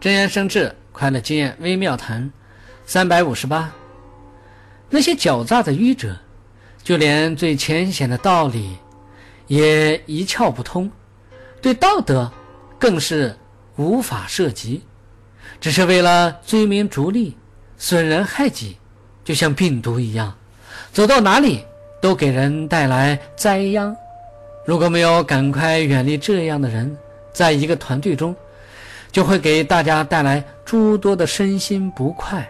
真言生智，快乐经验微妙谈，三百五十八。那些狡诈的愚者，就连最浅显的道理也一窍不通，对道德更是无法涉及，只是为了追名逐利、损人害己，就像病毒一样，走到哪里都给人带来灾殃。如果没有赶快远离这样的人，在一个团队中，就会给大家带来诸多的身心不快。